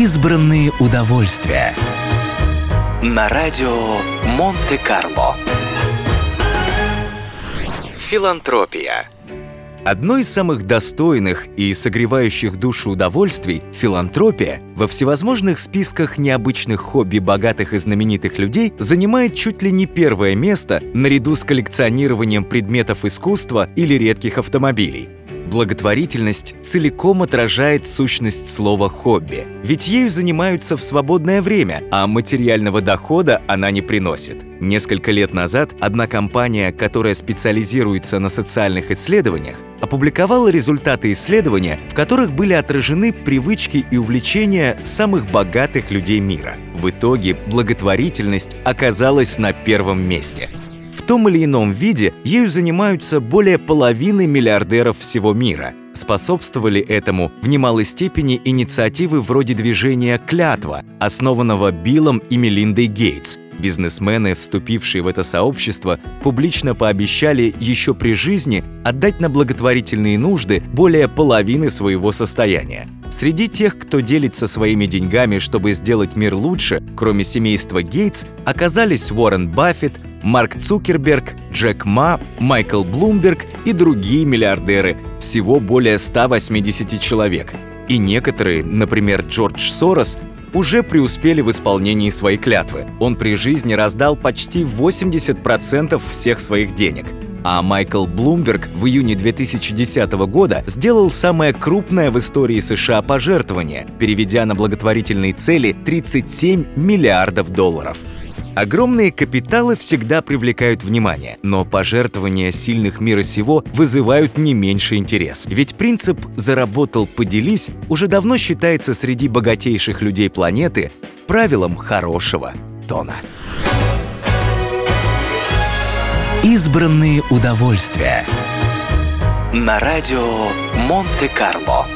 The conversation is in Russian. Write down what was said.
Избранные удовольствия. На радио Монте-Карло. Филантропия. Одно из самых достойных и согревающих душу удовольствий – филантропия – во всевозможных списках необычных хобби богатых и знаменитых людей занимает чуть ли не первое место наряду с коллекционированием предметов искусства или редких автомобилей. Благотворительность целиком отражает сущность слова «хобби», ведь ею занимаются в свободное время, а материального дохода она не приносит. Несколько лет назад одна компания, которая специализируется на социальных исследованиях, опубликовала результаты исследования, в которых были отражены привычки и увлечения самых богатых людей мира. В итоге благотворительность оказалась на первом месте – том или ином виде ею занимаются более половины миллиардеров всего мира. Способствовали этому в немалой степени инициативы вроде движения «Клятва», основанного Биллом и Мелиндой Гейтс. Бизнесмены, вступившие в это сообщество, публично пообещали еще при жизни отдать на благотворительные нужды более половины своего состояния. Среди тех, кто делится своими деньгами, чтобы сделать мир лучше, кроме семейства Гейтс, оказались Уоррен Баффет, Марк Цукерберг, Джек Ма, Майкл Блумберг и другие миллиардеры, всего более 180 человек. И некоторые, например, Джордж Сорос, уже преуспели в исполнении своей клятвы. Он при жизни раздал почти 80% всех своих денег. А Майкл Блумберг в июне 2010 года сделал самое крупное в истории США пожертвование, переведя на благотворительные цели 37 миллиардов долларов. Огромные капиталы всегда привлекают внимание, но пожертвования сильных мира сего вызывают не меньше интерес. Ведь принцип «заработал, поделись» уже давно считается среди богатейших людей планеты правилом хорошего тона. Избранные удовольствия. На радио Монте-Карло.